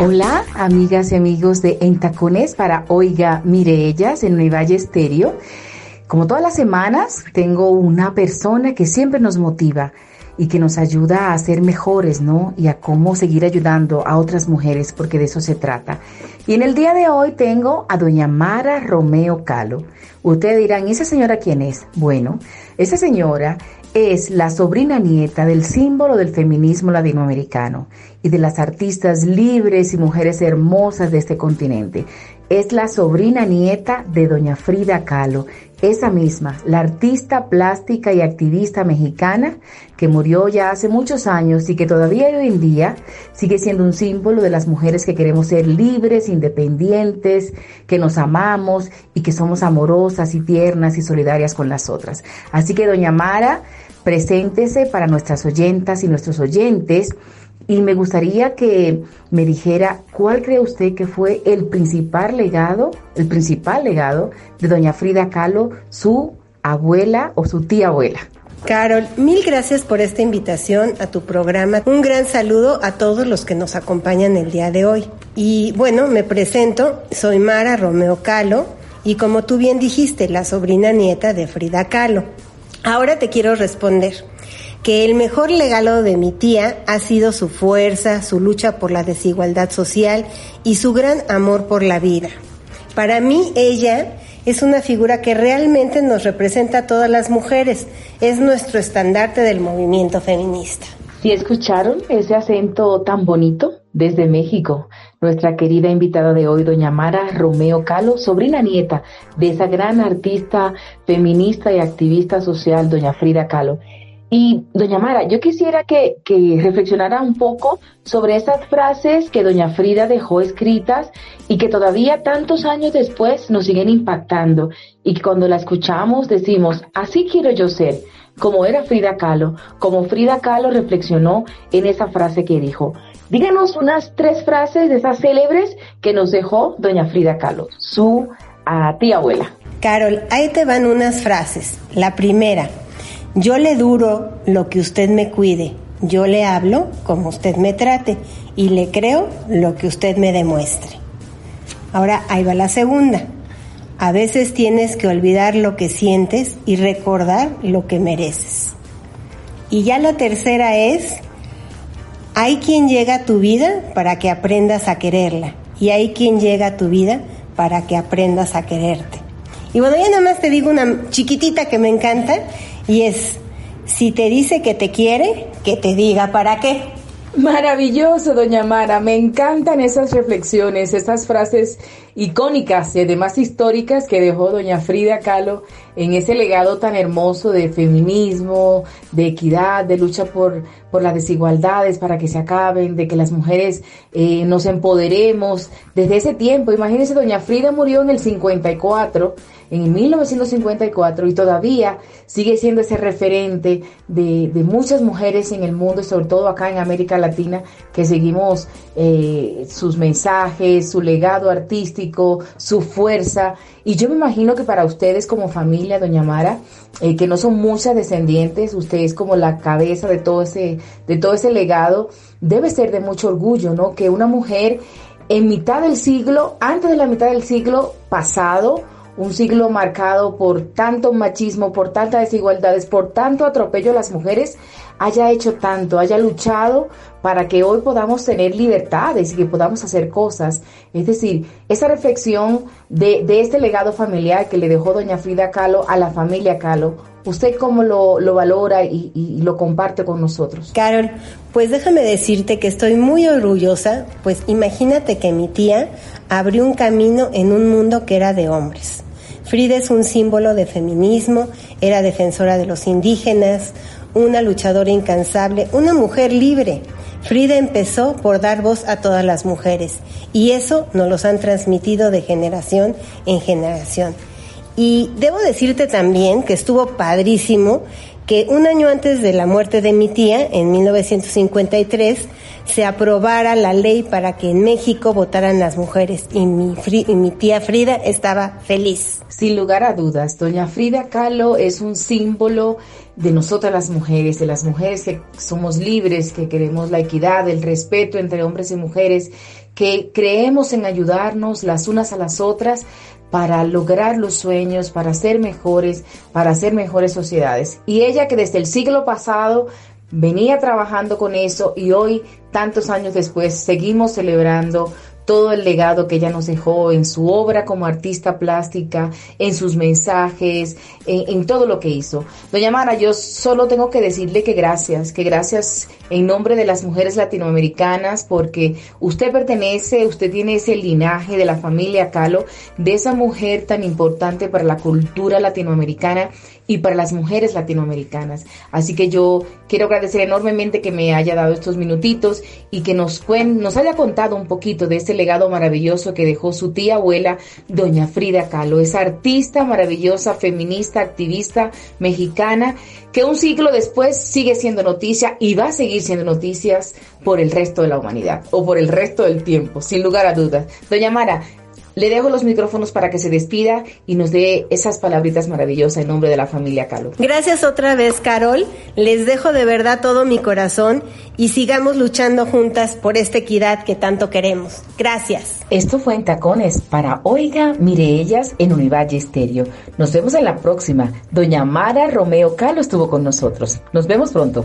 Hola, amigas y amigos de En Tacones para Oiga, mire ellas en Nueva Valle Estéreo. Como todas las semanas, tengo una persona que siempre nos motiva y que nos ayuda a ser mejores, ¿no? Y a cómo seguir ayudando a otras mujeres, porque de eso se trata. Y en el día de hoy tengo a doña Mara Romeo Calo. Ustedes dirán, ¿y esa señora quién es? Bueno, esa señora es la sobrina nieta del símbolo del feminismo latinoamericano y de las artistas libres y mujeres hermosas de este continente. Es la sobrina nieta de doña Frida Kahlo, esa misma, la artista plástica y activista mexicana que murió ya hace muchos años y que todavía hoy en día sigue siendo un símbolo de las mujeres que queremos ser libres, independientes, que nos amamos y que somos amorosas y tiernas y solidarias con las otras. Así que doña Mara, preséntese para nuestras oyentas y nuestros oyentes y me gustaría que me dijera cuál cree usted que fue el principal legado, el principal legado de doña Frida Kahlo, su abuela o su tía abuela. Carol, mil gracias por esta invitación a tu programa. Un gran saludo a todos los que nos acompañan el día de hoy. Y bueno, me presento, soy Mara Romeo Kahlo y como tú bien dijiste, la sobrina nieta de Frida Kahlo. Ahora te quiero responder que el mejor legado de mi tía ha sido su fuerza, su lucha por la desigualdad social y su gran amor por la vida. Para mí ella es una figura que realmente nos representa a todas las mujeres, es nuestro estandarte del movimiento feminista. Si escucharon ese acento tan bonito desde México, nuestra querida invitada de hoy, doña Mara Romeo Calo, sobrina nieta de esa gran artista feminista y activista social, doña Frida Kahlo. Y doña Mara, yo quisiera que, que, reflexionara un poco sobre esas frases que doña Frida dejó escritas y que todavía tantos años después nos siguen impactando y cuando la escuchamos decimos, así quiero yo ser, como era Frida Kahlo, como Frida Kahlo reflexionó en esa frase que dijo. Díganos unas tres frases de esas célebres que nos dejó doña Frida Kahlo, su ah, tía abuela. Carol, ahí te van unas frases. La primera, yo le duro lo que usted me cuide, yo le hablo como usted me trate y le creo lo que usted me demuestre. Ahora ahí va la segunda. A veces tienes que olvidar lo que sientes y recordar lo que mereces. Y ya la tercera es, hay quien llega a tu vida para que aprendas a quererla y hay quien llega a tu vida para que aprendas a quererte. Y bueno, ya nada más te digo una chiquitita que me encanta y es, si te dice que te quiere, que te diga para qué. Maravilloso, doña Mara. Me encantan esas reflexiones, esas frases icónicas y además históricas que dejó doña Frida Kahlo en ese legado tan hermoso de feminismo, de equidad, de lucha por, por las desigualdades para que se acaben, de que las mujeres eh, nos empoderemos. Desde ese tiempo, imagínense, doña Frida murió en el 54 en 1954 y todavía sigue siendo ese referente de, de, muchas mujeres en el mundo sobre todo acá en América Latina que seguimos eh, sus mensajes, su legado artístico, su fuerza y yo me imagino que para ustedes como familia, doña Mara, eh, que no son muchas descendientes, usted es como la cabeza de todo ese, de todo ese legado, debe ser de mucho orgullo, ¿no? Que una mujer en mitad del siglo, antes de la mitad del siglo pasado, un siglo marcado por tanto machismo, por tantas desigualdades, por tanto atropello a las mujeres, haya hecho tanto, haya luchado para que hoy podamos tener libertades y que podamos hacer cosas. Es decir, esa reflexión de, este legado familiar que le dejó doña Frida Kahlo a la familia Kahlo, ¿usted cómo lo, lo valora y, y lo comparte con nosotros? Carol, pues déjame decirte que estoy muy orgullosa, pues imagínate que mi tía abrió un camino en un mundo que era de hombres Frida es un símbolo de feminismo, era defensora de los indígenas, una luchadora incansable, una mujer libre. Frida empezó por dar voz a todas las mujeres y eso nos los han transmitido de generación en generación. Y debo decirte también que estuvo padrísimo que un año antes de la muerte de mi tía, en 1953, se aprobara la ley para que en México votaran las mujeres y mi, y mi tía Frida estaba feliz. Sin lugar a dudas, doña Frida Kahlo es un símbolo de nosotras las mujeres, de las mujeres que somos libres, que queremos la equidad, el respeto entre hombres y mujeres, que creemos en ayudarnos las unas a las otras para lograr los sueños, para ser mejores, para ser mejores sociedades. Y ella que desde el siglo pasado venía trabajando con eso y hoy, tantos años después, seguimos celebrando todo el legado que ella nos dejó en su obra como artista plástica, en sus mensajes, en, todo lo que hizo. Doña Mara, yo solo tengo que decirle que gracias, que gracias en nombre de las mujeres latinoamericanas, porque usted pertenece, usted tiene ese linaje de la familia Calo, de esa mujer tan importante para la cultura latinoamericana y para las mujeres latinoamericanas. Así que yo quiero agradecer enormemente que me haya dado estos minutitos y que nos, nos haya contado un poquito de ese legado maravilloso que dejó su tía abuela, doña Frida Kahlo, esa artista maravillosa, feminista, activista mexicana, que un siglo después sigue siendo noticia y va a seguir siendo noticias por el resto de la humanidad o por el resto del tiempo, sin lugar a dudas. Doña Mara, le dejo los micrófonos para que se despida y nos dé esas palabritas maravillosas en nombre de la familia Calo. Gracias otra vez, Carol. Les dejo de verdad todo mi corazón y sigamos luchando juntas por esta equidad que tanto queremos. Gracias. Esto fue en Tacones para Oiga, mire ellas en Univalle Estéreo. Nos vemos en la próxima. Doña Mara Romeo Calo estuvo con nosotros. Nos vemos pronto.